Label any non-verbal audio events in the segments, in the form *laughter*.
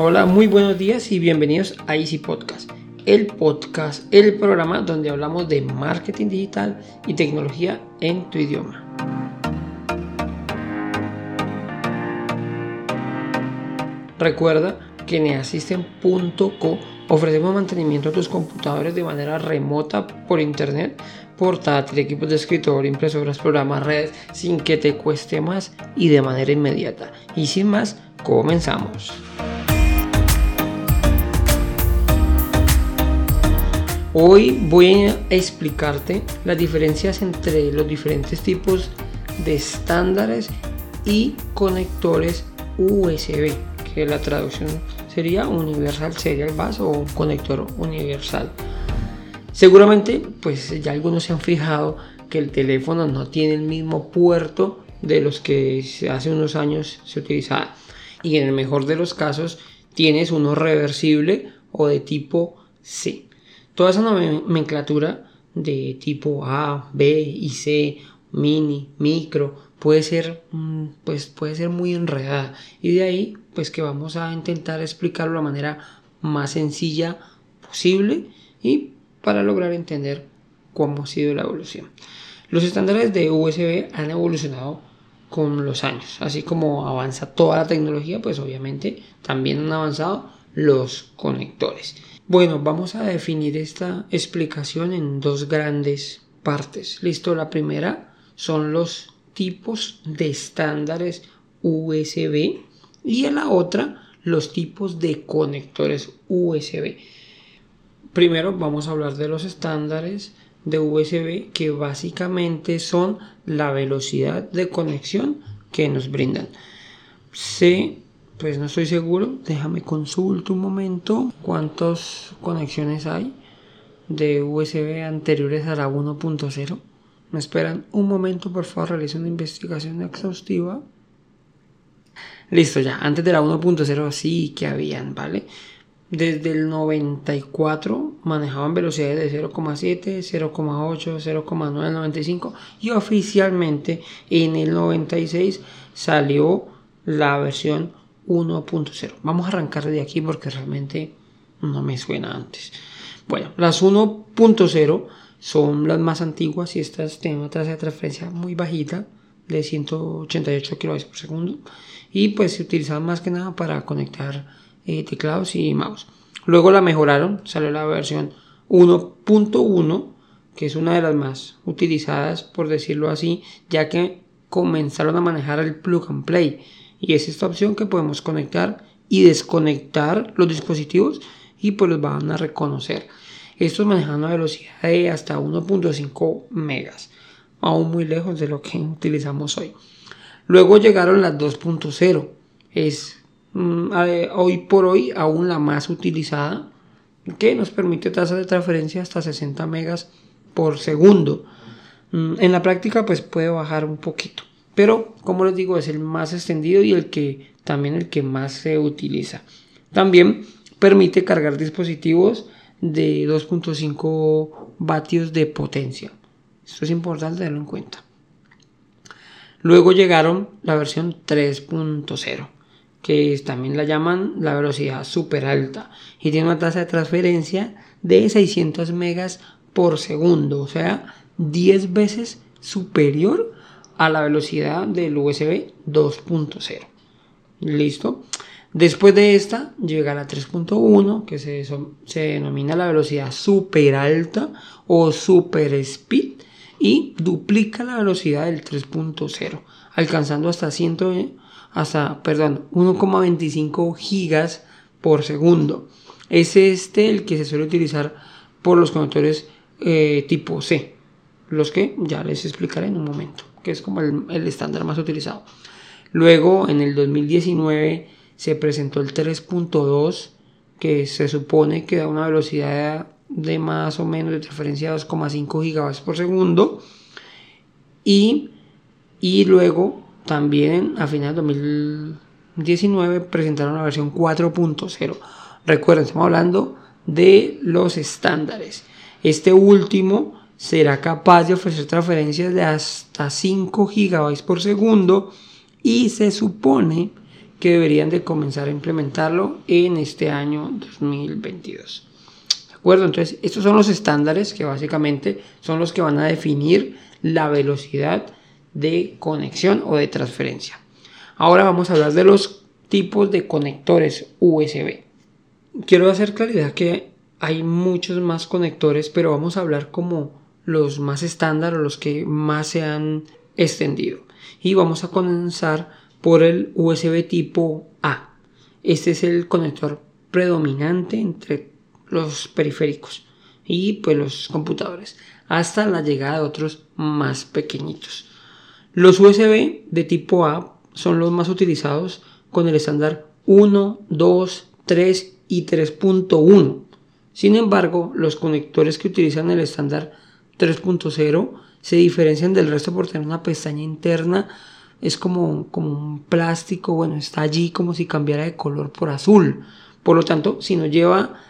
Hola, muy buenos días y bienvenidos a Easy Podcast, el podcast, el programa donde hablamos de marketing digital y tecnología en tu idioma. Recuerda que en ofrecemos mantenimiento a tus computadores de manera remota por internet, portátil, equipos de escritorio, impresoras, programas, redes, sin que te cueste más y de manera inmediata. Y sin más, comenzamos. Hoy voy a explicarte las diferencias entre los diferentes tipos de estándares y conectores USB, que la traducción sería Universal Serial Bus o conector universal. Seguramente, pues ya algunos se han fijado que el teléfono no tiene el mismo puerto de los que hace unos años se utilizaba. Y en el mejor de los casos tienes uno reversible o de tipo C. Toda esa nomenclatura de tipo A, B y C, mini, micro, puede ser, mm, pues, puede ser muy enredada. Y de ahí, pues que vamos a intentar explicarlo de la manera más sencilla posible y para lograr entender cómo ha sido la evolución. Los estándares de USB han evolucionado con los años, así como avanza toda la tecnología, pues obviamente también han avanzado los conectores. Bueno, vamos a definir esta explicación en dos grandes partes. Listo, la primera son los tipos de estándares USB y la otra los tipos de conectores USB. Primero vamos a hablar de los estándares de USB que básicamente son la velocidad de conexión que nos brindan. Se pues no estoy seguro. Déjame consulto un momento cuántas conexiones hay de USB anteriores a la 1.0. Me esperan un momento, por favor, realizo una investigación exhaustiva. Listo, ya, antes de la 1.0 sí que habían, ¿vale? Desde el 94 manejaban velocidades de 0,7, 0,8, 0,9, 95 y oficialmente en el 96 salió la versión 1.0. Vamos a arrancar de aquí porque realmente no me suena antes. Bueno, las 1.0 son las más antiguas y estas tienen una tasa de transferencia muy bajita de 188 kbps por segundo y pues se utilizaban más que nada para conectar eh, teclados y mouse. Luego la mejoraron, salió la versión 1.1 que es una de las más utilizadas por decirlo así, ya que comenzaron a manejar el plug and play y es esta opción que podemos conectar y desconectar los dispositivos y pues los van a reconocer. Estos manejan una velocidad de hasta 1.5 megas, aún muy lejos de lo que utilizamos hoy. Luego llegaron las 2.0, es mm, hoy por hoy aún la más utilizada, que nos permite tasas de transferencia hasta 60 megas por segundo. Mm, en la práctica pues puede bajar un poquito. Pero, como les digo, es el más extendido y el que también el que más se utiliza. También permite cargar dispositivos de 2.5 vatios de potencia. Esto es importante tenerlo en cuenta. Luego llegaron la versión 3.0, que también la llaman la velocidad super alta y tiene una tasa de transferencia de 600 megas por segundo, o sea, 10 veces superior a la velocidad del USB 2.0. ¿Listo? Después de esta llega la 3.1 que se, denomina la velocidad super alta o super speed y duplica la velocidad del 3.0 alcanzando hasta 100 hasta perdón 1,25 gigas por segundo. Es este el que se suele utilizar por los conectores eh, tipo C, los que ya les explicaré en un momento que es como el, estándar más utilizado. Luego, en el 2019, se presentó el 3.2, que se supone que da una velocidad de más o menos de transferencia de 2,5 GB por segundo. Y, y luego, también a final de 2019, presentaron la versión 4.0. Recuerden, estamos hablando de los estándares. Este último será capaz de ofrecer transferencias de hasta 5 GB por segundo y se supone que deberían de comenzar a implementarlo en este año 2022. ¿De acuerdo? Entonces, estos son los estándares que básicamente son los que van a definir la velocidad de conexión o de transferencia. Ahora vamos a hablar de los tipos de conectores USB. Quiero hacer claridad que hay muchos más conectores, pero vamos a hablar como los más estándar o los que más se han extendido. Y vamos a comenzar por el USB tipo A. Este es el conector predominante entre los periféricos y pues los computadores hasta la llegada de otros más pequeñitos. Los USB de tipo A son los más utilizados con el estándar 1, 2, 3 y 3.1. Sin embargo, los conectores que utilizan el estándar 3.0 se diferencian del resto por tener una pestaña interna es como, como un plástico, bueno, está allí como si cambiara de color por azul. Por lo tanto, si no lleva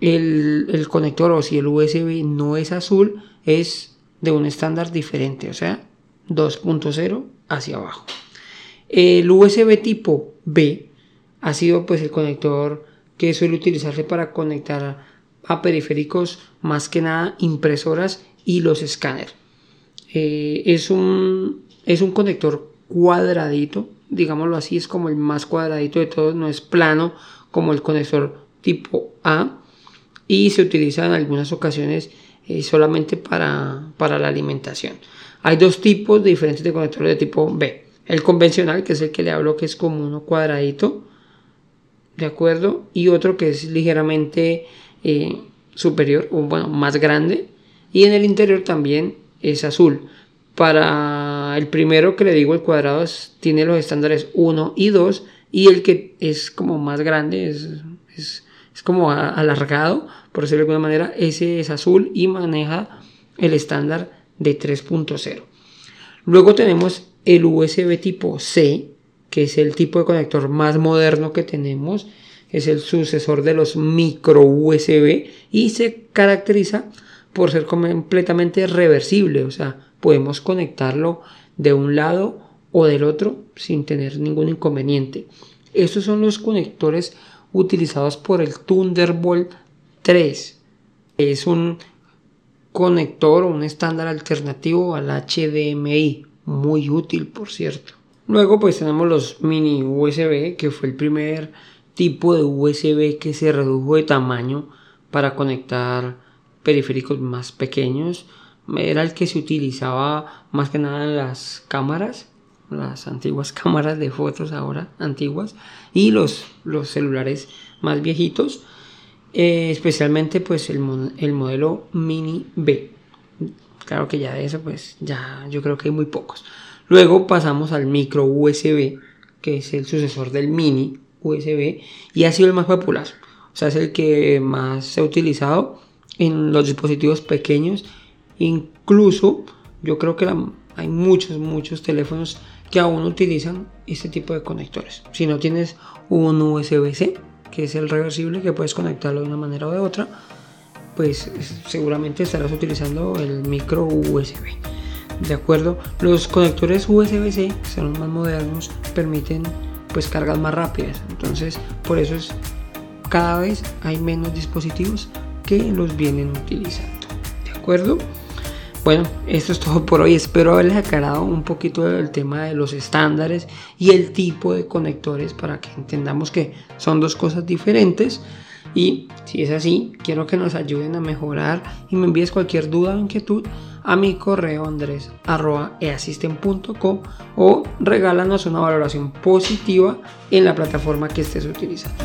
el, el conector o si el USB no es azul, es de un estándar diferente, o sea, 2.0 hacia abajo. El USB tipo B ha sido pues el conector que suele utilizarse para conectar a periféricos más que nada impresoras y los escáneres. Eh, es, un, es un conector cuadradito, digámoslo así, es como el más cuadradito de todos, no es plano como el conector tipo A y se utiliza en algunas ocasiones eh, solamente para, para la alimentación. Hay dos tipos diferentes de conectores de tipo B. El convencional, que es el que le hablo, que es como uno cuadradito, ¿de acuerdo? Y otro que es ligeramente eh, superior, o bueno, más grande. Y en el interior también es azul. Para el primero que le digo, el cuadrado tiene los estándares 1 y 2 y el que es como más grande, es, es, como alargado, por decirlo de alguna manera, ese es azul y maneja el estándar de 3.0. Luego tenemos el USB tipo C, que es el tipo de conector más moderno que tenemos, es el sucesor de los micro USB y se caracteriza por ser completamente reversible, o sea, podemos conectarlo de un lado o del otro sin tener ningún inconveniente. Estos son los conectores utilizados por el Thunderbolt 3. Es un conector o un estándar alternativo al HDMI, muy útil por cierto. Luego pues tenemos los mini USB, que fue el primer tipo de USB que se redujo de tamaño para conectar periféricos más pequeños era el que se utilizaba más que nada en las cámaras, las antiguas *laughs* cámaras de fotos ahora antiguas y los, los celulares más viejitos, eh, especialmente pues el, el modelo Mini B. Claro que ya de eso pues ya yo creo que hay muy pocos. Luego pasamos al micro USB, que es el sucesor del mini USB y ha sido el más popular. O sea, es el que más se ha utilizado en los dispositivos pequeños Incluso yo creo que hay muchos, muchos teléfonos que aún utilizan este tipo de conectores. Si no tienes un USB-C, que es el reversible, que puedes conectarlo de una manera o de otra, pues seguramente estarás utilizando el micro USB. De acuerdo, los conectores USB-C, son los más modernos, permiten pues cargas más rápidas. Entonces, por eso es cada vez hay menos dispositivos que los vienen utilizando. ¿De acuerdo? Bueno, esto es todo por hoy. Espero haberles aclarado un poquito el tema de los estándares y el tipo de conectores para que entendamos que son dos cosas diferentes. Y si es así, quiero que nos ayuden a mejorar y me envíes cualquier duda o inquietud a mi correo andres.easystem.com o regálanos una valoración positiva en la plataforma que estés utilizando.